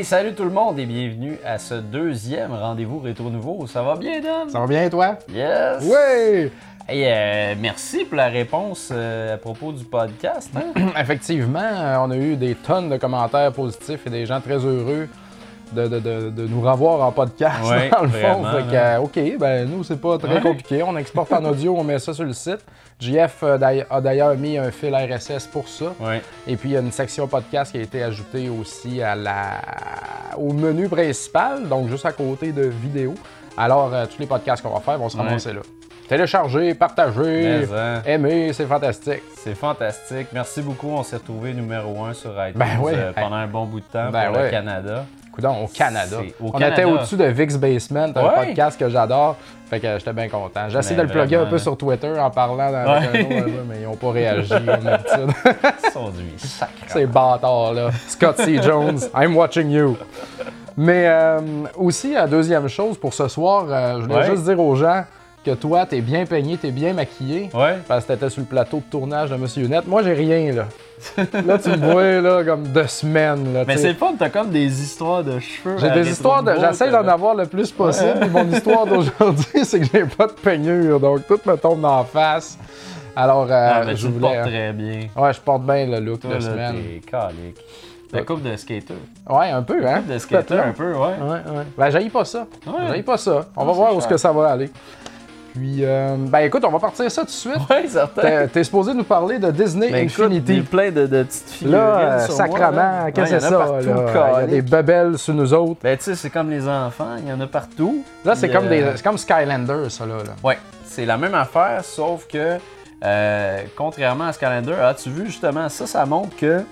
Hey, salut tout le monde et bienvenue à ce deuxième rendez-vous Rétro Nouveau. Ça va bien, Dom? Ça va bien, toi? Yes! Oui! Hey, euh, merci pour la réponse euh, à propos du podcast. hein? Effectivement, euh, on a eu des tonnes de commentaires positifs et des gens très heureux de, de- de- de nous revoir en podcast, Ouais, dans le fond. vraiment, Fait que, euh, OK, ben nous, c'est pas très Ouais. compliqué. On exporte en audio, on met ça sur le site. JF euh, a d'ailleurs mis un fil RSS pour ça. Ouais. Et puis, il y a une section podcast qui a été ajoutée aussi à la... au menu principal, donc juste à côté de vidéo. Alors, euh, tous les podcasts qu'on va faire vont se Ouais. ramasser là. Télécharger, partager, Mais, hein, aimer, c'est fantastique. c'est fantastique. Merci beaucoup. On s'est retrouvé numéro un sur iTunes Ben oui. euh, pendant un bon bout de temps Ben pour le. Canada. Coudon, au Canada. Au on Canada. était au-dessus de Vix Basement, un Ouais. podcast que j'adore. Fait que j'étais bien content. J'ai essayé de le plugger un peu sur Twitter en parlant dans Ouais. un autre, mais ils n'ont pas réagi comme d'habitude. Ils sont. Ces bâtards là. Scott C. Jones, I'm watching you. Mais euh, aussi, la deuxième chose pour ce soir, euh, je voulais Ouais. juste dire aux gens que toi, t'es bien peigné, t'es bien maquillé. Ouais. Parce que t'étais sur le plateau de tournage de Monsieur Net. Moi, j'ai rien, là. là, tu me vois, là, comme deux semaines, là. Mais c'est fun, t'as comme des histoires de cheveux. J'ai des histoires de. J'essaie d'en avoir le plus possible. puis Mon histoire d'aujourd'hui, c'est que j'ai pas de peignure. Donc, tout me tombe d'en face. Alors, euh, mais je tu voulais. très bien. Ouais, je porte bien le look Toi, de là, semaine. t'es calique. La coupe de skater. Ouais, un peu, hein? Coupe de skater un peu, ouais. Ouais, ouais. Ben, j'haïs pas ça. Ouais. J'haïs pas ça. On va voir où cher. que ça va aller. Puis, euh, ben, écoute, on va partir ça tout de suite. Ouais, certain. T'es supposé nous parler de Disney Ben, écoute, Infinity. a plein de, de petites figurines Là, euh, sur moi, sacrement, là. qu'est-ce que c'est ça? partout, là? Il y a des bebelles sur nous autres. Ben, tu sais, c'est comme les enfants, il y en a partout. Là, c'est comme, des- euh, c'est comme Skylander, ça, là. là. Ouais, c'est la même affaire, sauf que, euh, contrairement à calendar, as-tu vu justement, ça, ça montre que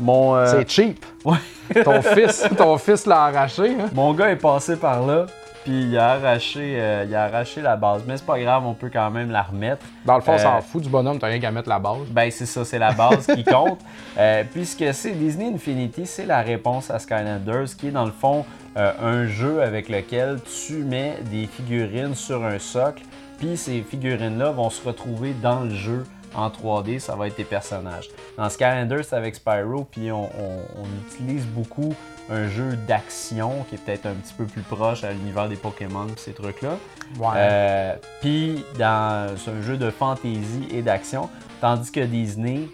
mon, euh, C'est cheap. Ouais. ton fils, ton fils l'a arraché. Hein? mon gars est passé par là, puis il a arraché, euh, il a arraché la base. Mais c'est pas grave, on peut quand même la remettre. Dans le fond, on Euh, s'en fout du bonhomme, t'as rien qu'à mettre la base. Ben, c'est ça, c'est la base qui compte. Euh, puisque c'est Disney Infinity, c'est la réponse à Skylanders, qui est dans le fond euh, un jeu avec lequel tu mets des figurines sur un socle, puis ces figurines-là vont se retrouver dans le jeu en 3D, ça va être tes personnages. Dans Skylanders, c'est avec Spyro, puis on, on- on utilise beaucoup un jeu d'action qui est peut-être un petit peu plus proche à l'univers des Pokémon, puis ces trucs-là. Ouais. Euh, Puis dans c'est un jeu de fantasy et d'action, tandis que Disney,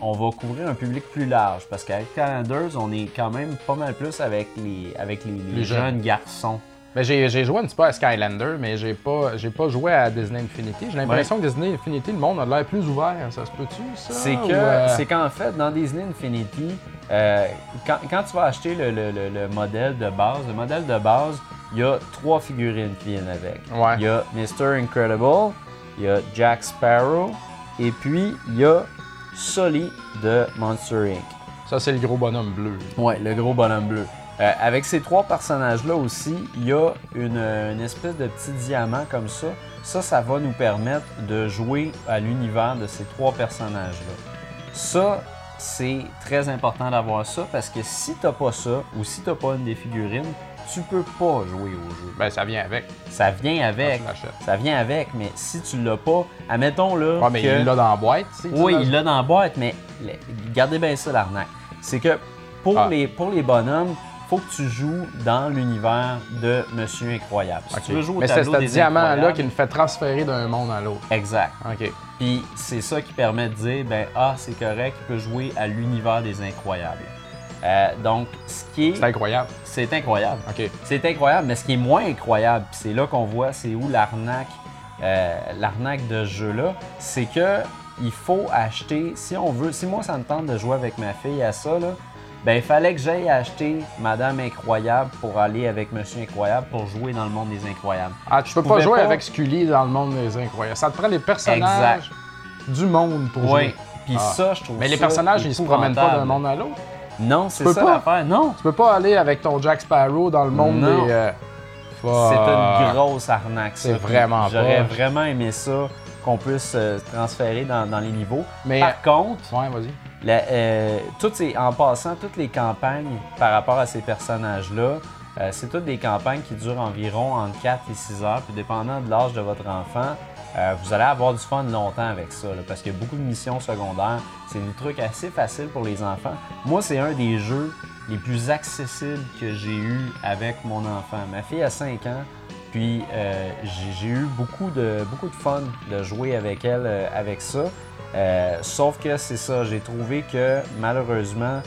on va couvrir un public plus large parce qu'avec Calendars, on est quand même pas mal plus avec les avec les, les Les jeunes. jeunes. garçons. Ben, j'ai, joué un petit peu à Skylander, mais j'ai pas, j'ai pas joué à Disney Infinity. J'ai l'impression que Disney Infinity, le monde a l'air plus ouvert. Ça se peut-tu, ça? C'est euh, c'est qu'en fait dans Disney Infinity, euh, quand, quand tu vas acheter le, le- le- le modèle de base, le modèle de base, il y a trois figurines qui viennent avec. Ouais. Il y a Mr. Incredible, il y a Jack Sparrow, et puis il y a Sully de Monster Inc. Ça, c'est le gros bonhomme bleu. Ouais, le gros bonhomme bleu. Euh, avec ces trois personnages-là aussi, il y a une, une espèce de petit diamant comme ça. Ça, ça va nous permettre de jouer à l'univers de ces trois personnages-là. Ça, c'est très important d'avoir ça parce que si t'as pas ça ou si t'as pas une des figurines, tu peux pas jouer au jeu. Ben, ça vient avec. Ça vient avec. L'achètes. Ça vient avec, mais si tu l'as pas, admettons là. Ouais, mais que- il l'a dans la boîte, tu sais. oui, il l'a dans la boîte, mais gardez bien ça, l'arnaque. C'est que pour, Ah. les, pour les bonhommes, faut que tu joues dans l'univers de Monsieur Incroyable. Si tu veux jouer au Mais c'est ce diamant-là qui nous fait transférer d'un monde à l'autre. Exact. OK. Puis c'est ça qui permet de dire, ben ah, c'est correct, il peut jouer à l'univers des Incroyables. Euh, donc, ce qui est... C'est incroyable. C'est incroyable. OK. C'est incroyable, mais ce qui est moins incroyable, puis c'est là qu'on voit c'est où l'arnaque, euh, l'arnaque de ce jeu-là, c'est que il faut acheter, si on veut, si moi ça me tente de jouer avec ma fille à ça, là, ben il fallait que j'aille acheter Madame Incroyable pour aller avec Monsieur Incroyable pour jouer dans le monde des Incroyables. Ah, tu peux pas jouer pas- avec Scully dans le monde des incroyables. Ça te prend les personnages du monde pour Oui. jouer. Puis Ah. ça, je trouve Mais les personnages, ils se promènent pas d'un monde à l'autre. Non, c'est ça pas. l'affaire. Non, Tu peux pas aller avec ton Jack Sparrow dans le monde Non. des. euh, c'est une grosse arnaque. ça. C'est vraiment J'aurais vraiment aimé ça qu'on puisse euh, transférer dans, dans les niveaux. Mais. Par contre, Ouais, vas-y. Euh, toutes ces- en passant, toutes les campagnes par rapport à ces personnages-là, euh, c'est toutes des campagnes qui durent environ entre 4 et 6 heures. Puis dépendant de l'âge de votre enfant, euh, vous allez avoir du fun longtemps avec ça. parce qu'il y a beaucoup de missions secondaires. C'est des trucs assez faciles pour les enfants. Moi, c'est un des jeux les plus accessibles que j'ai eu avec mon enfant. Ma fille a 5 ans, puis euh, j'ai- eu beaucoup de, beaucoup de fun de jouer avec elle euh, avec ça. Euh, sauf que c'est ça, j'ai trouvé que malheureusement,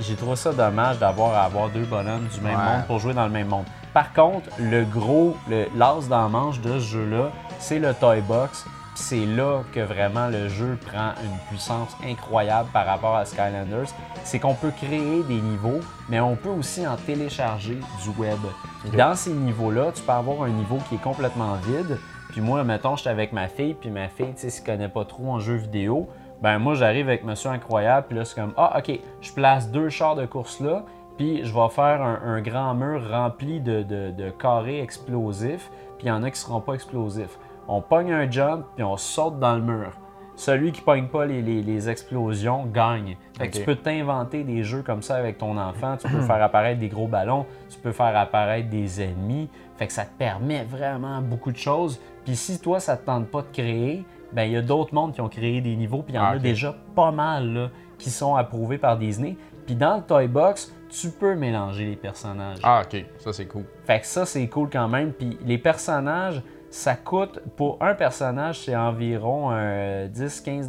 j'ai trouvé ça dommage d'avoir à avoir deux bonhommes du même Ouais. monde pour jouer dans le même monde. Par contre, le gros, le l'as dans la manche de ce jeu-là, c'est le Toy Box. C'est là que vraiment le jeu prend une puissance incroyable par rapport à Skylanders. C'est qu'on peut créer des niveaux, mais on peut aussi en télécharger du web. Dans ces niveaux-là, tu peux avoir un niveau qui est complètement vide. Puis moi, mettons, j'étais avec ma fille, puis ma fille, tu sais, s'y connaît pas trop en jeu vidéo, ben moi, j'arrive avec Monsieur Incroyable, puis là, c'est comme, ah, OK, je place deux chars de course là, puis je vais faire un, un grand mur rempli de, de- de carrés explosifs, puis il y en a qui seront pas explosifs. On pogne un jump, puis on saute dans le mur. Celui qui pogne pas les, les- les explosions gagne. Fait que tu peux t'inventer des jeux comme ça avec ton enfant. Tu peux faire apparaître des gros ballons, tu peux faire apparaître des ennemis. Fait que ça te permet vraiment beaucoup de choses. Puis si toi, ça te tente pas de créer, ben il y a d'autres mondes qui ont créé des niveaux, puis il y en Ah, a déjà pas mal là, qui sont approuvés par Disney. Puis dans le Toy Box, tu peux mélanger les personnages. Ah, ok, ça c'est cool. Fait que ça, c'est cool quand même. Puis les personnages, ça coûte, pour un personnage, c'est environ euh, 10-15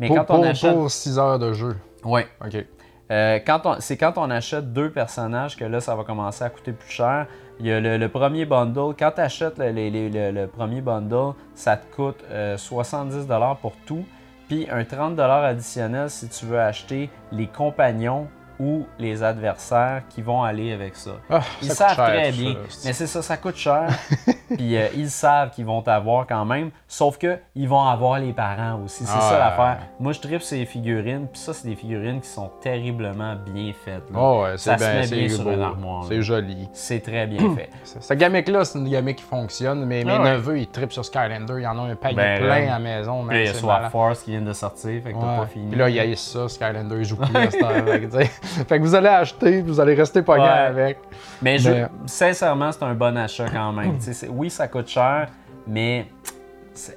Mais Pour, quand on pour- achète. pour 6 heures de jeu. Ouais. Ok. Euh, quand on- c'est quand on achète deux personnages que là, ça va commencer à coûter plus cher. Il y a le, le premier bundle. Quand tu achètes le, premier bundle, ça te coûte euh, 70 pour tout. Puis un 30 additionnel si tu veux acheter les compagnons ou les adversaires qui vont aller avec ça. Ah, Ils ça savent cher, très bien. ça. Mais c'est ça, ça coûte cher. Puis euh, ils savent qu'ils vont t'avoir quand même. Sauf que ils vont avoir les parents aussi. C'est Ah, ça ouais. l'affaire. Moi, je tripe ces figurines. Puis ça, c'est des figurines qui sont terriblement bien faites. Oh, ouais, ça c'est se bien, met c'est bien sur beau. une armoire. là. C'est joli. C'est très bien fait. Cette gamique-là, c'est une gamique qui fonctionne. Mais mes Ah ouais. neveux, ils trippent sur Skylander. Ils en ont un panier Ben, plein là. à la maison. Puis il y a Swap. Force qui vient de sortir. Fait que t'as pas fini. Puis là, il y a ça, Skylander, il joue plus à cette heure, fait que, vous allez acheter, vous allez rester pogné Ouais. avec. Mais je- sincèrement, c'est un bon achat quand même. C'est- oui, ça coûte cher, mais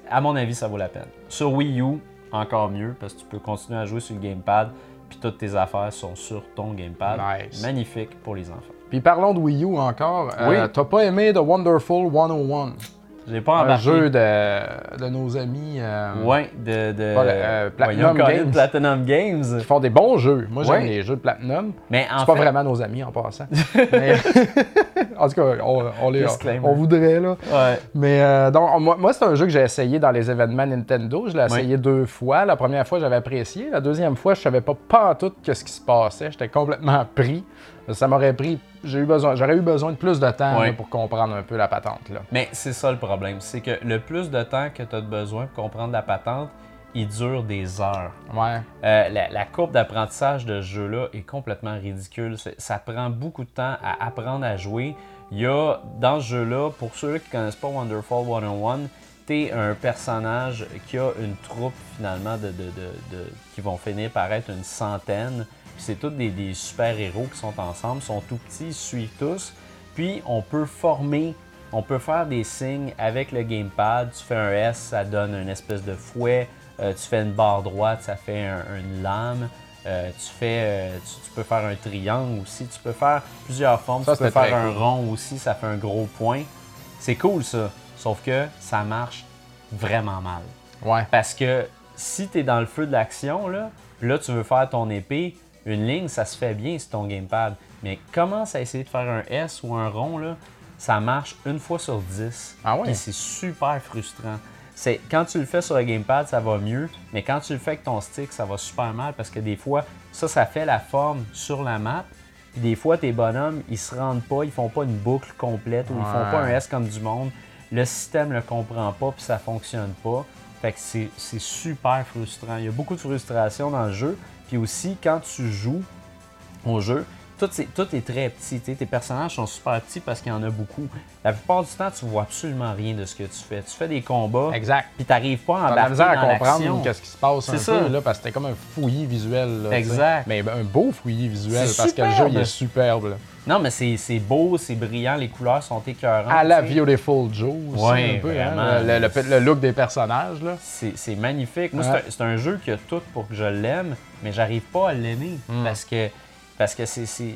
à mon avis, ça vaut la peine. Sur Wii U, encore mieux, parce que tu peux continuer à jouer sur le gamepad, puis toutes tes affaires sont sur ton gamepad. Nice. Magnifique pour les enfants. Puis parlons de Wii U encore. Euh, Oui. T'as pas aimé The Wonderful 101? J'ai pas Un embarqué. jeu de, de nos amis euh, Ouais, de, de Pas le- euh, Platinum Colin, Games. Platinum Games. qui font des bons jeux. Moi, j'aime Ouais. les jeux de Platinum. Mais en C'est pas fait, vraiment nos amis en passant. Mais- en tout cas, on, on les, on voudrait, là. ouais. Mais euh, donc, moi, moi, c'est un jeu que j'ai essayé dans les événements Nintendo. Je l'ai essayé deux fois. La première fois, j'avais apprécié. La deuxième fois, je savais pas pas tout ce qui se passait. J'étais complètement pris. Ça m'aurait pris. J'ai eu besoin. J'aurais eu besoin de plus de temps là, pour comprendre un peu la patente. Là. Mais c'est ça le problème, c'est que le plus de temps que tu as besoin pour comprendre la patente, il dure des heures. Ouais. Euh, la, la courbe d'apprentissage de ce jeu-là est complètement ridicule. Ça prend beaucoup de temps à apprendre à jouer. Il y a, dans ce jeu-là, pour ceux qui ne connaissent pas Wonderful 101, tu es un personnage qui a une troupe finalement de, de- de- de- qui vont finir par être une centaine. Puis C'est tous des, des super-héros qui sont ensemble, sont tout petits, ils suivent tous. Puis on peut former, on peut faire des signes avec le gamepad. Tu fais un S, ça donne une espèce de fouet. Euh, tu fais une barre droite, ça fait un- une lame. Euh, tu, fais, euh, tu, tu peux faire un triangle aussi. Tu peux faire plusieurs formes. Ça, tu peux faire un cool. rond aussi, ça fait un gros point. C'est cool ça. Sauf que ça marche vraiment mal. Ouais. Parce que si tu es dans le feu de l'action, là, puis là tu veux faire ton épée, une ligne, ça se fait bien sur ton gamepad. Mais commence à essayer de faire un S ou un rond, là, ça marche une fois sur 10. Ah ouais? C'est super frustrant. C'est, quand tu le fais sur le gamepad, ça va mieux, mais quand tu le fais avec ton stick, ça va super mal parce que des fois, ça, ça fait la forme sur la map. Puis des fois, tes bonhommes, ils se rendent pas, ils font pas une boucle complète ou ils font pas un Ouais. S comme du monde. Le système le comprend pas puis ça fonctionne pas. Fait que c'est, c'est super frustrant. Il y a beaucoup de frustration dans le jeu. Puis aussi, quand tu joues au jeu, tout, est très petit. Tes personnages sont super petits parce qu'il y en a beaucoup. La plupart du temps, tu vois absolument rien de ce que tu fais. Tu fais des combats, Exact. puis tu n'arrives pas à embarquer à comprendre qu'est-ce qui se passe un peu, là, parce que c'était comme un fouillis visuel. là. Exact. Mais un beau fouillis visuel, parce que le jeu, il est superbe. là. Non, mais c'est beau, c'est brillant, les couleurs sont écœurantes. À la tu sais. Beautiful Joe aussi, Ouais, un peu. vraiment. hein, le, le- le look des personnages, là. C'est magnifique. Moi, Ouais. c'est un- c'est un, jeu qui a tout pour que je l'aime, mais j'arrive pas à l'aimer Hmm. parce que Parce que c'est- c'est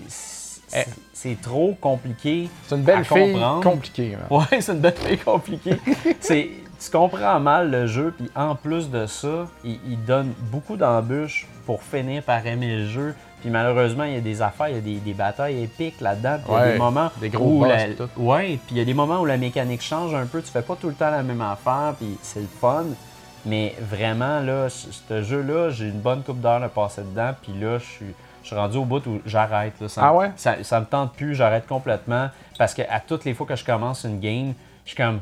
Eh. c'est- trop compliqué. C'est une belle à fille comprendre. compliquée. man. Ouais, c'est une belle fille compliquée. c'est, tu comprends mal le jeu, puis en plus de ça, il, il donne beaucoup d'embûches pour finir par aimer le jeu. Puis malheureusement, il y a des affaires, il y a des, des batailles épiques là-dedans. Puis il y a Ouais, des moments des gros où boss la- tout. Ouais, puis il y a des moments où la mécanique change un peu. Tu fais pas tout le temps la même affaire, puis c'est le fun. Mais vraiment, là, ce jeu-là, j'ai une bonne coupe d'heures à passer dedans. Puis là, je suis, je suis rendu au bout où j'arrête. là. Ça, Ah ouais? ça, ça me tente plus, j'arrête complètement. Parce que à toutes les fois que je commence une game, je suis comme.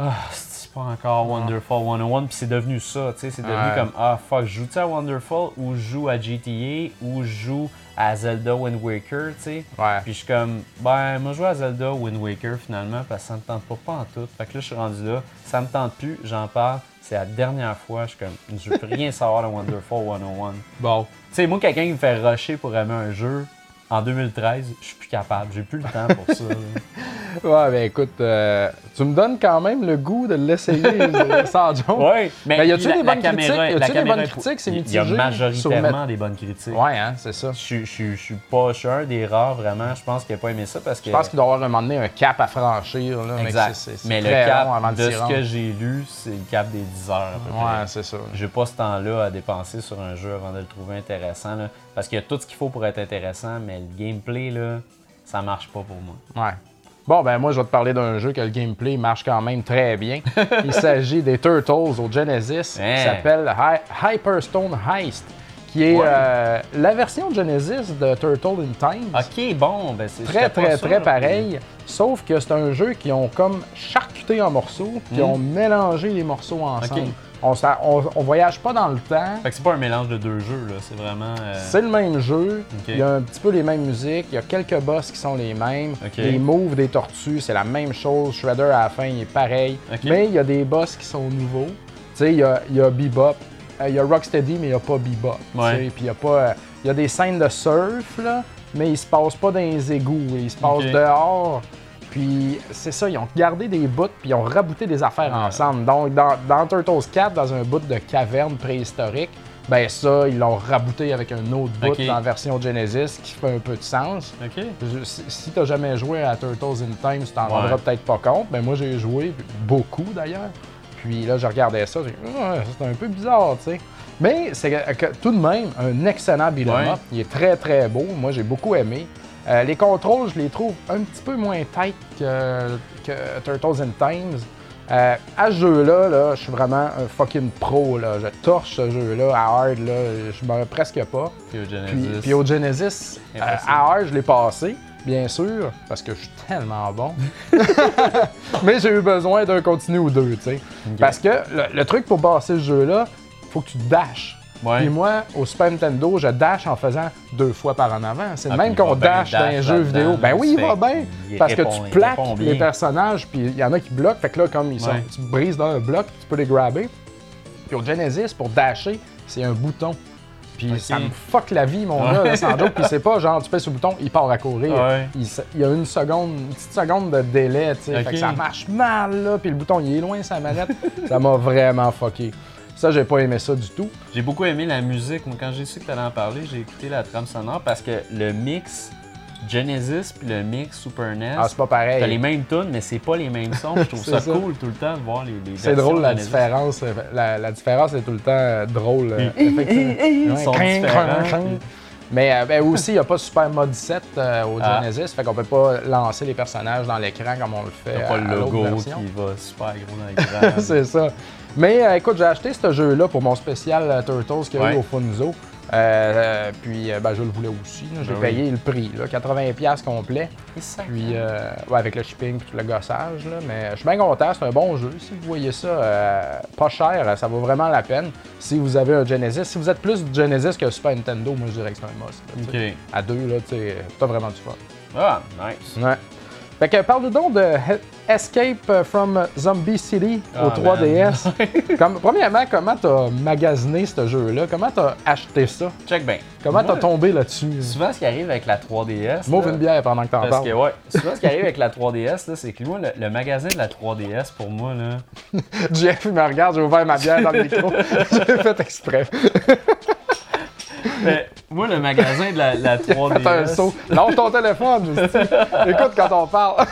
Ah, c'est pas encore Wonderful 101. Puis c'est devenu ça, tu sais. C'est devenu Ouais. comme Ah, fuck, je joue-tu à Wonderful ou je joue à GTA ou je joue à Zelda Wind Waker, tu sais? Ouais. Puis je suis comme, ben, moi, je joue à Zelda Wind Waker finalement parce que ça me tente pas, pas en tout. Fait que là, je suis rendu là, ça me tente plus, j'en parle. C'est la dernière fois, je suis comme, je veux rien savoir de Wonderful 101. Tu Bon. sais, moi, quelqu'un qui me fait rusher pour aimer un jeu, en 2013, je suis plus capable. J'ai plus le temps pour ça. Ouais, ben écoute, euh, tu me donnes quand même le goût de l'essayer sans. Ouais, Mais y a-tu des bonnes caméra- critiques? Y a-tu des bonnes critiques? C'est Il y a mitigé majoritairement des bonnes critiques. Ouais, hein, c'est ça. Je, suis- je, suis- je suis pas, je suis un des rares vraiment, je pense, qui n'a pas aimé ça parce que. Je pense qu'il doit avoir un moment donné un cap à franchir. Là, mais Exact. c'est Mais le cap, avant de de ce que j'ai lu, c'est le cap des 10 heures à peu. Ouais, c'est ça. J'ai pas ce temps-là à dépenser sur un jeu avant de le trouver intéressant. là. parce qu'il y a tout ce qu'il faut pour être intéressant, mais le gameplay, là, ça marche pas pour moi. Ouais. Bon, ben moi, je vais te parler d'un jeu que le gameplay marche quand même très bien. Il s'agit des Turtles au Genesis, Hein? qui s'appelle Hy- Hyperstone Heist, qui est Ouais. euh, la version Genesis de Turtle in Time. Ok, bon, ben c'est Très, très, sûr, très pareil. Sauf que c'est un jeu qui ont comme charcuté en morceaux, qui Mm. ont mélangé les morceaux ensemble. On, on, on voyage pas dans le temps. Fait que c'est pas un mélange de deux jeux, là. C'est vraiment. euh, C'est le même jeu, il y a un petit peu les mêmes musiques, il y a quelques boss qui sont les mêmes, les moves des tortues, c'est la même chose, Shredder à la fin il est pareil, mais il y a des boss qui sont nouveaux. Tu sais, il y a, il y a Bebop, euh, il y a Rocksteady, mais il n'y a pas Bebop. Ouais. Puis il y a pas. euh, il y a des scènes de surf, là, mais il se passe pas dans les égouts, il se passe dehors. Puis c'est ça, ils ont gardé des bouts, puis ils ont rabouté des affaires Ouais. ensemble. Donc dans, dans Turtles 4, dans un bout de caverne préhistorique, ben ça, ils l'ont rabouté avec un autre bout dans la version Genesis qui fait un peu de sens. Ok. Je- si si t'as jamais joué à Turtles in Time, tu t'en Ouais. rendras peut-être pas compte. Ben moi j'ai joué beaucoup d'ailleurs. Puis là je regardais ça, j'ai Ah, c'est un peu bizarre, tu sais. Mais c'est tout de même un excellent Ouais. up. Il est très très beau. Moi j'ai beaucoup aimé. Euh, les contrôles, je les trouve un petit peu moins tight que, que Turtles in Times. Euh, à ce jeu-là, là, je suis vraiment un fucking pro. Là. Je torche ce jeu-là à hard. Là. Je meurs presque pas. Puis au Genesis. puis au Genesis, euh, à hard, je l'ai passé, bien sûr, parce que je suis tellement bon. Mais j'ai eu besoin d'un continu ou deux, tu sais. Parce que le, le truc pour passer ce jeu-là, faut que tu dashes. Ouais. Puis moi, au Super Nintendo, je dash en faisant deux fois par en avant. C'est le Ah, même qu'on dash dans jeux là-dedans, vidéo. Ben oui, il va bien. Parce que tu plaques les personnages, puis il y en a qui bloquent. Fait que là, comme ils sont, Ouais. tu brises dans un bloc, tu peux les grabber. Puis au Genesis, pour dasher, c'est un bouton. Puis ça me fuck la vie, mon gars, sans joke. Puis c'est pas genre, tu pèses sur le bouton, il part à courir. Ouais. Il, y a une seconde, une petite seconde de délai, tu sais. Fait que ça marche mal, là. Puis le bouton, il est loin, sa manette. ça m'a vraiment fucké. Ça, j'ai pas aimé ça du tout. J'ai beaucoup aimé la musique. Moi, quand j'ai su que tu allais en parler, j'ai écouté la trame sonore parce que le mix Genesis puis le mix Super NES, Ah, c'est pas pareil. t'as les mêmes tunes, mais c'est pas les mêmes sons. Je trouve ça, ça. cool tout le temps de voir les, les C'est drôle la Genesis. différence. La, la différence est tout le temps drôle. euh, ils sont différents, Mais euh, ben, aussi, il n'y a pas Super Mode 7 euh, au Ah. Genesis, fait qu'on peut pas lancer les personnages dans l'écran comme on le fait T'as pas à- le logo qui va super gros dans l'écran. C'est ça. Mais euh, écoute, j'ai acheté ce jeu-là pour mon spécial euh, Turtles qu'il y a eu au Funzo. Euh, euh, puis euh, ben, je le voulais aussi. J'ai Ben payé le prix, là, 80$ complet. Puis euh, ouais, avec le shipping et tout le gossage. Là, mais je suis bien content, c'est un bon jeu. Si vous voyez ça euh, pas cher, ça vaut vraiment la peine. Si vous avez un Genesis, si vous êtes plus Genesis que Super Nintendo, moi je dirais que c'est un must. là. À deux, là, t'as vraiment du fun. Ah, nice. Ouais. Fait que parle-nous donc de Escape from Zombie City au Ah, 3DS. Comme, premièrement, comment t'as magasiné ce jeu-là? Comment t'as acheté ça? Check bien. Comment t'as tombé là-dessus? Souvent, ce qui arrive avec la 3DS. M'ouvre là, une bière pendant que t'en Parce parles. que, ouais, souvent, ce qui arrive avec la 3DS, là, c'est que moi, le, le magasin de la 3DS, pour moi, là, Jeff, il me regarde, j'ai ouvert ma bière dans le micro. j'ai fait exprès. Mais moi, le magasin de la, la 3DS. T'as un saut. Lâche ton téléphone, esti. Écoute quand on parle.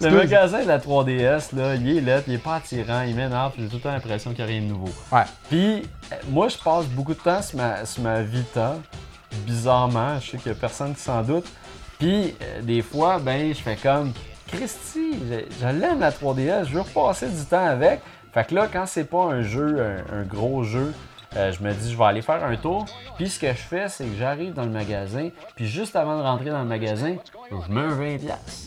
Le magasin de la 3DS, là, il est là, il est pas attirant, il m'énerve, puis j'ai tout le temps l'impression qu'il n'y a rien de nouveau. Ouais. Puis, euh, moi, je passe beaucoup de temps sur ma, sur ma Vita, bizarrement, je sais qu'il y a personne qui s'en doute. Puis, euh, des fois, ben, je fais comme, Christy, je, je l'aime la 3DS, je veux repasser du temps avec. Fait que là, quand c'est pas un jeu, un, un gros jeu, euh, je me dis, je vais aller faire un tour. Puis ce que je fais, c'est que j'arrive dans le magasin. Puis juste avant de rentrer dans le magasin, je mets un 20$.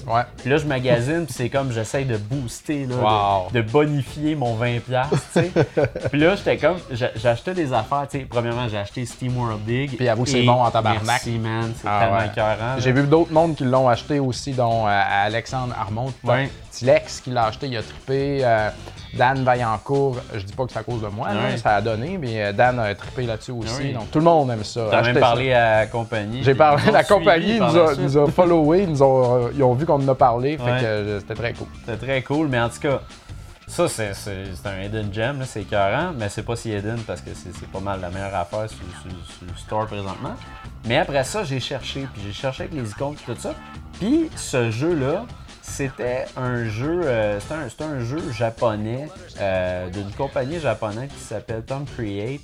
Ouais. Puis là, je magasine, puis c'est comme j'essaye de booster, là, Wow. de, de bonifier mon 20$. tu sais. puis là, j'étais comme, acheté des affaires. tu sais. Premièrement, j'ai acheté Steam World Dig. Puis avoue c'est bon en tabarnak. Merci, man. C'est Ah tellement ouais. écœurant. J'ai vu d'autres mondes qui l'ont acheté aussi, dont euh, Alexandre Armand, Ouais. Tilex qui l'a acheté, il a trippé. euh, Dan Vaillancourt, je dis pas que c'est à cause de moi, là, ça a donné, mais euh, Dan a trippé là-dessus aussi. Oui. Donc tout le monde aime ça. T'as même ça. parlé à la compagnie. J'ai parlé, ont la compagnie nous a, nous a followé, ils, ont, ils ont vu qu'on en a parlé, fait que euh, c'était très cool. C'était très cool, mais en tout cas, ça, c'est un hidden gem, c'est écœurant, mais c'est pas si hidden parce que c'est c'est pas mal la meilleure affaire sur, sur- sur le store présentement. Mais après ça, j'ai cherché, puis j'ai cherché avec les icônes et tout ça. Puis ce jeu-là, c'était un jeu, euh, un jeu japonais euh, d'une compagnie japonaise qui s'appelle Tom Create.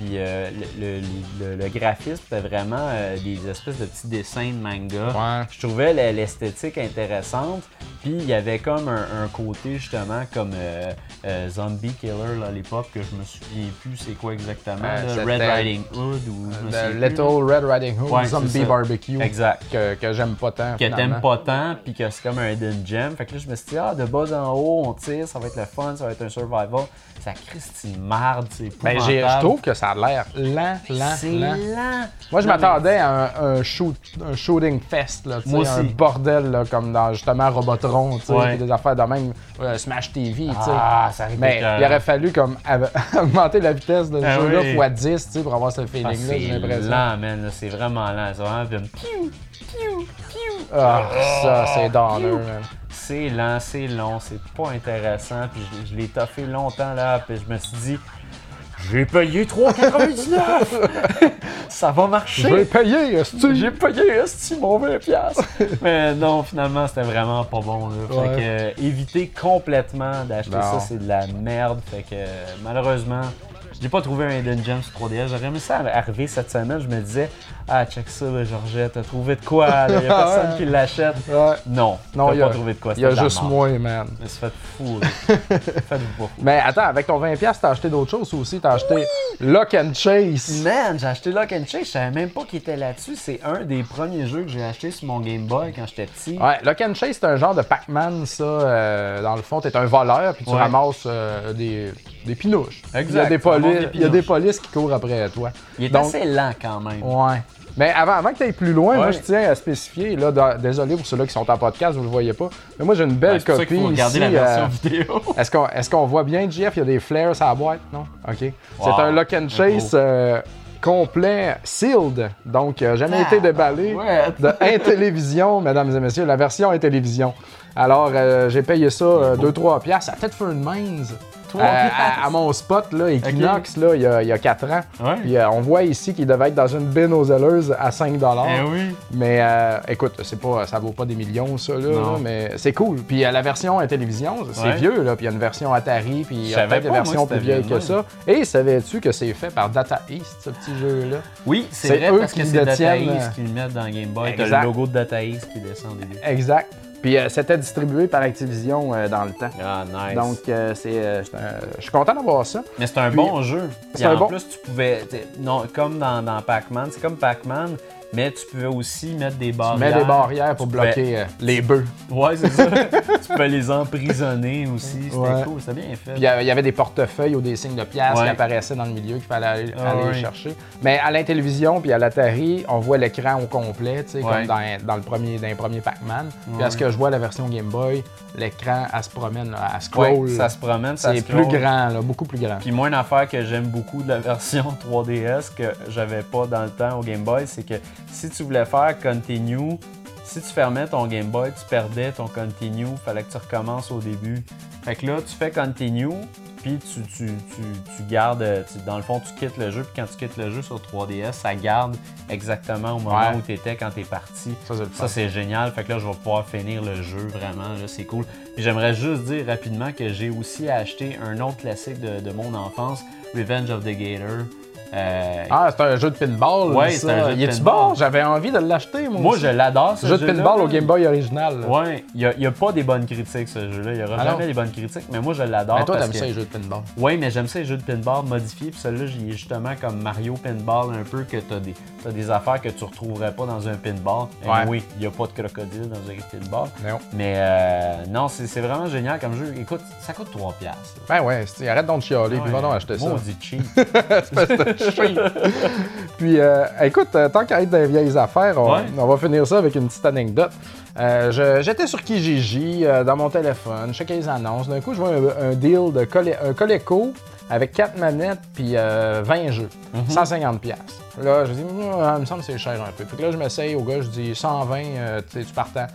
Puis euh, le, le- le- le graphisme, c'était vraiment euh, des espèces de petits dessins de manga. Ouais. Je trouvais l'esthétique intéressante. Puis il y avait comme un, un côté justement comme euh, Zombie Killer là, à l'époque que je me souviens plus c'est quoi exactement. Là, Red Riding Hood ou je me The souviens plus, Little Red Riding Hood Ouais, Zombie. Barbecue. Exact. Que, que j'aime pas tant. que t'aimes pas tant, puis que c'est comme un hidden gem. Fait que là, je me suis dit, ah, de bas en haut, on tire, ça va être le fun, ça va être un survival. Ça Christy marde, c'est Ben, je trouve que ça a l'air lent, lent, c'est lent. lent. Moi, je m'attendais à un, un shoot, un shooting fest, là, Moi un aussi. bordel là, comme dans justement Robotron, tu sais, Ouais. puis des affaires de même, euh, Smash TV. Ah, ça Mais il aurait fallu comme augmenter la vitesse de ce Ah jeu-là oui. x 10 tu sais, pour avoir ce Ah, feeling-là, j'ai c'est l'impression. lent, man. C'est vraiment lent. C'est vraiment comme piou, piou, piou. Ah, ça, c'est downer, man. C'est lent, c'est long, c'est pas intéressant. Puis je, je l'ai toffé longtemps là, puis je me suis dit, j'ai payé 3,99! ça va marcher! Je payer, est-ce J'ai payé esti mon 20 piastres. Mais non, finalement, c'était vraiment pas bon. Là. Fait Ouais. que euh, éviter complètement d'acheter ça, c'est de la merde. Fait que euh, malheureusement, j'ai pas trouvé un Hidden Gem sur 3DS. J'aurais aimé ça arriver cette semaine. Je me disais, ah, check ça, là, Georgette, t'as trouvé de quoi? là? Y a personne qui l'achète. Ouais. Non, Non, t'as il a, pas trouvé de quoi. il y a juste moi, man. Mais se fait fourrer. Faites-vous pas fou. Mais attends, avec ton 20$, t'as acheté d'autres choses aussi. T'as acheté Lock and Chase. Man, j'ai acheté Lock and Chase, je savais même pas qu'il était là-dessus. C'est un des premiers jeux que j'ai acheté sur mon Game Boy quand j'étais petit. Ouais, Lock and Chase, c'est un genre de Pac-Man, ça. euh, dans le fond, t'es un voleur, puis tu Ouais. ramasses euh, des, des pinouches. Exact, Il y, a des il y a des polices qui courent après toi. Il est Donc- assez lent quand même. Ouais. Mais avant, avant que tu ailles plus loin, moi je tiens à spécifier, là, dans- désolé pour ceux-là qui sont en podcast, vous le voyez pas, mais moi j'ai une belle Ouais, c'est pour ça copie qu'il faut regarder ici. la version euh, vidéo. Est-ce qu'on est voit bien, JF? Il y a des flares à la boîte, non? OK. Wow. C'est un Lock and Chase euh, complet, sealed, donc euh, jamais été déballé. Ouais. De Intellivision, mesdames et messieurs, la version Intellivision. Alors, euh, j'ai payé ça 2-3 piastres. Ça a peut-être fait une main. Trois à, à- à mon spot, là, Equinox, là, il y a- il y a 4 ans. Ouais. Puis euh, on voit ici qu'il devait être dans une bin aux zèleuses à 5 Eh oui. Mais euh, écoute, c'est pas, ça vaut pas des millions, ça, là, mais c'est cool. Puis euh, la version Intellivision, c'est Ouais. vieux, là. Puis il y a une version Atari, puis il y Je a savais peut-être des versions c'était plus vieilles que ça. Et savais-tu que c'est fait par Data East, ce petit jeu-là? Oui, c'est C'est vrai eux parce qui que le c'est Data East euh, qui le mettent dans Game Boy. T'as exact. le logo de Data East qui descend au début. Exact. Puis euh, c'était distribué par Activision euh, dans le temps. Ah, nice. Donc, euh, c'est, je suis content d'avoir ça. Mais c'est un Puis- bon jeu. c'est un en bon- plus, tu pouvais. Non, comme dans, dans Pac-Man, c'est comme Pac-Man, mais tu pouvais aussi mettre des Tu barrières. mets des barrières pour Tu bloquer euh, les bœufs. Ouais, c'est ça. tu peux les emprisonner aussi. C'était Ouais. cool, c'était bien fait. Puis il y avait des portefeuilles ou des signes de pièces Ouais. qui apparaissaient dans le milieu qu'il fallait aller, Ah aller chercher. Mais à l'Intellivision puis à l'Atari, on voit l'écran au complet, tu sais, Ouais. comme dans, dans le premier, dans les premiers Pac-Man. Puis à ce que je vois la version Game Boy, l'écran, elle se promène, là, elle scroll. ça se promène, ça c'est plus grand, là, beaucoup plus grand. Puis moi, une affaire que j'aime beaucoup de la version 3DS que j'avais pas dans le temps au Game Boy, c'est que si tu voulais faire Continue, si tu fermais ton Game Boy, tu perdais ton Continue, fallait que tu recommences au début. Fait que là, tu fais Continue, puis tu, tu, tu, tu gardes, dans le fond, tu quittes le jeu, puis quand tu quittes le jeu sur 3DS, ça garde exactement au moment Ouais. où tu étais quand tu es parti. Ça, c'est génial. Fait que là, je vais pouvoir finir le jeu vraiment. Là, c'est cool. Puis j'aimerais juste dire rapidement que j'ai aussi acheté un autre classique de, de mon enfance, Revenge of the Gator. Euh, Ah, c'est un jeu de pinball. Ouais, ça. c'est un jeu de pinball. bon? J'avais envie de l'acheter, moi. moi, aussi. je l'adore, ce Jeu de jeu-là. pinball au Game Boy original. là. Ouais, il n'y a, pas des bonnes critiques, ce jeu-là. Il n'y aura Ah jamais des bonnes critiques, mais moi, je l'adore. Mais toi, parce t'aimes que... ça, les jeux de pinball. Oui, mais j'aime ça les jeux de pinball modifiés. Puis celui-là, il est justement comme Mario Pinball, un peu que tu as des, t'as des affaires que tu retrouverais pas dans un pinball. Ouais. oui, il n'y a pas de crocodile dans un pinball. Non. Mais euh, non, c'est c'est vraiment génial comme jeu. Écoute, ça coûte 3$. piastres, là. Ben ouais, arrête donc de chialer, puis va donc acheter ça. Maudit cheap. Puis, euh, écoute, euh, tant qu'à être dans les vieilles affaires, on, Ouais. on va finir ça avec une petite anecdote. Euh, J'étais sur Kijiji euh, dans mon téléphone, je checkais les annonces. D'un coup, je vois un, un deal de Cole- un Coleco avec 4 manettes puis euh, 20 jeux. 150 pièces. Là, je dis, Ah, il me semble que c'est cher un peu. Puis que là, je m'essaye au gars, je dis 120, euh, tu sais, tu partant.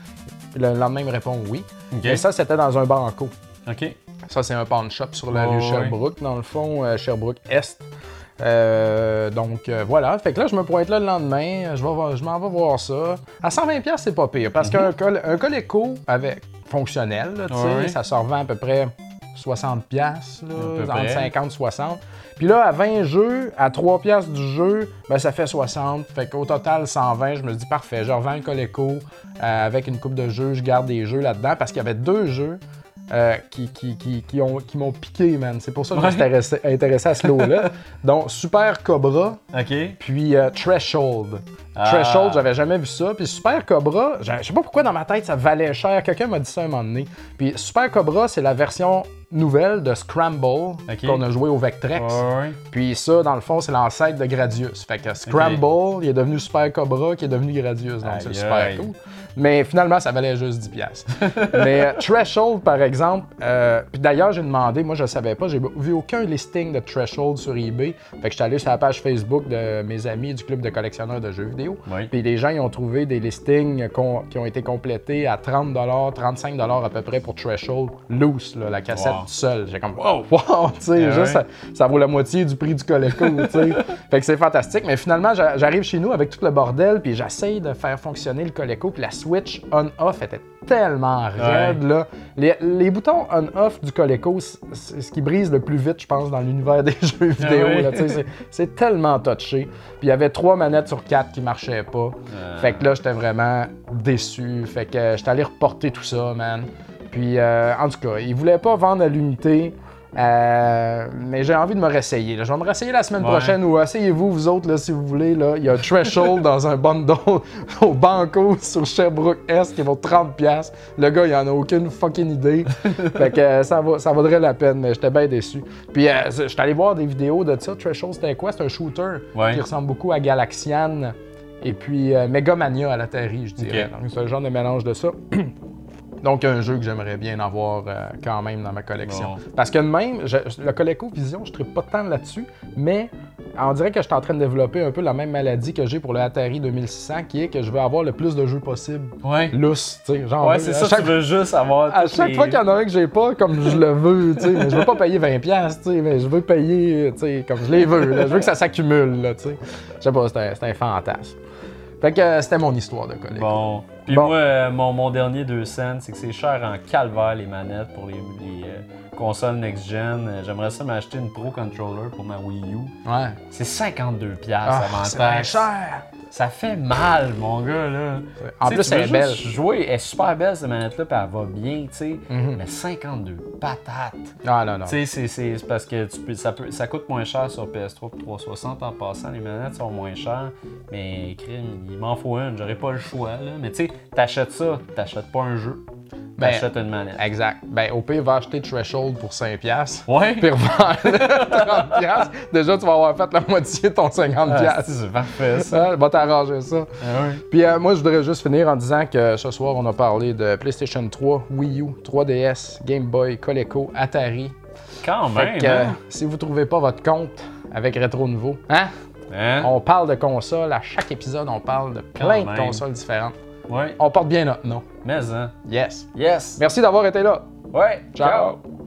Puis le lendemain, il me répond oui. OK. Et ça, c'était dans un banco. OK. Ça, c'est un pawn shop sur la Oh, rue ouais. Sherbrooke, dans le fond, euh, Sherbrooke-Est. Euh, donc euh, voilà, fait que là je me pointe là le lendemain, je, vais je m'en vais voir ça. À 120 pièces c'est pas pire parce qu'un col, un Coleco avec fonctionnel, là, Mhm. Ça se revend à peu près 60 pièces, entre près. 50 60. Puis là à 20 jeux, à 3 pièces du jeu, ben ça fait 60. Fait qu'au total 120, je me dis parfait, je revends le Coleco euh, avec une coupe de jeux, je garde des jeux là-dedans parce qu'il y avait deux jeux euh, qui, qui, qui, qui ont- qui m'ont piqué, man. C'est pour ça que je me suis Ouais. intéressé, à ce lot-là. Donc, Super Cobra, puis euh, Threshold. Ah. Threshold, j'avais jamais vu ça. Puis Super Cobra, je je sais pas pourquoi dans ma tête ça valait cher. Quelqu'un m'a dit ça un moment donné. Puis Super Cobra, c'est la version nouvelle de Scramble qu'on a joué au Vectrex. Puis ça, dans le fond, c'est l'ancêtre de Gradius. Fait que Scramble, il est devenu Super Cobra, qui est devenu Gradius. Donc c'est super cool. Mais finalement, ça valait juste 10$. piastres. Mais euh, Threshold, par exemple, euh, puis d'ailleurs, j'ai demandé, moi je savais pas, j'ai vu aucun listing de Threshold sur eBay. Fait que j'étais allé sur la page Facebook de mes amis du club de collectionneurs de jeux vidéo. Oui. Puis les gens, ils ont trouvé des listings qui ont été complétés à 30 35 à peu près pour Threshold loose, là, la cassette Wow. seule. J'ai comme, wow, wow, tu sais, juste, ouais. ça, ça vaut la moitié du prix du Coleco, tu sais. fait que c'est fantastique. Mais finalement, j'a- j'arrive chez nous avec tout le bordel, puis j'essaye de faire fonctionner le Coleco, puis la switch on-off était tellement raide, là. Les, les boutons on-off du Coleco, c'est ce qui brise le plus vite, je pense, dans l'univers des jeux vidéo, tu sais. C'est- tellement touché. Puis il y avait trois manettes sur quatre qui marchaient pas. Euh. Fait que là, j'étais vraiment déçu. Fait que j'étais allé reporter tout ça, man. Puis, euh, en tout cas, ils voulaient pas vendre à l'unité. Euh, mais j'ai envie de me réessayer. là. Je vais me réessayer la semaine Ouais. prochaine ou essayez-vous, vous autres, là, si vous voulez. Là. Il y a Threshold dans un bundle au Banco sur Sherbrooke Est qui vaut 30$. Le gars, il en a aucune fucking idée. fait que euh, ça, va, ça vaudrait la peine, mais j'étais bien déçu. Puis, euh, je suis allé voir des vidéos de ça. Threshold, c'était quoi? C'est un shooter Ouais. qui ressemble beaucoup à Galaxian et puis Megamania à l'Atari, je dirais. Donc, c'est un genre de mélange de ça. Donc, un jeu que j'aimerais bien avoir euh, quand même dans ma collection. Bon. Parce que de même, je- le ColecoVision, je ne pas tant là-dessus, mais on dirait que je suis en train de développer un peu la même maladie que j'ai pour le Atari 2600, qui est que je veux avoir le plus de jeux possible. Ouais. Lousse, tu sais. Genre, Ouais, c'est ça, chaque- tu veux juste avoir. à chaque les- fois qu'il y en a un que j'ai pas, comme je le veux, tu sais, mais je veux pas payer 20$, piastres, tu sais, mais je veux payer, tu sais, comme je les veux, là. je veux que ça s'accumule, tu sais. Je sais pas, c'est un, fantasme. Fait que euh, c'était mon histoire de collègue. Bon. Puis Bon. moi, euh, mon, mon dernier 2 cents, c'est que c'est cher en calvaire les manettes pour les, les, consoles next-gen. Euh, J'aimerais ça m'acheter une Pro Controller pour ma Wii U. Ouais. C'est 52$ Ah, c'est bien cher. Ça fait mal, mon gars, là. En plus, elle est belle. Jouer, elle est super belle, cette manette-là, puis elle va bien, tu sais. Mhm. Mais 52 patates. Ah, non, non. Tu sais, c'est- parce que tu peux, ça, peut, ça coûte moins cher sur PS3 et 360 en passant. Les manettes sont moins chères. Mais crime, il m'en faut une. J'aurais pas le choix. Là. Mais tu sais, t'achètes ça, t'achètes pas un jeu. Ben, une manette. Exact. Ben, au pire, va acheter Threshold pour 5$. piastres, Ouais. Puis revendre 30$. piastres. Déjà, tu vas avoir fait la moitié de ton 50$. Ah, c'est parfait ça. Ça, va t'arranger ça. Ah. Puis euh, moi, je voudrais juste finir en disant que ce soir, on a parlé de PlayStation 3, Wii U, 3DS, Game Boy, Coleco, Atari. Quand Fait même. que euh, hein? si vous trouvez pas votre compte avec Retro Nouveau, hein? Hein? On parle de consoles. À chaque épisode, on parle de plein Quand de même. consoles différentes. Ouais. On porte bien notre nom. Mais hein. Yes. Yes. Merci d'avoir été là. Ouais. Ciao. Ciao.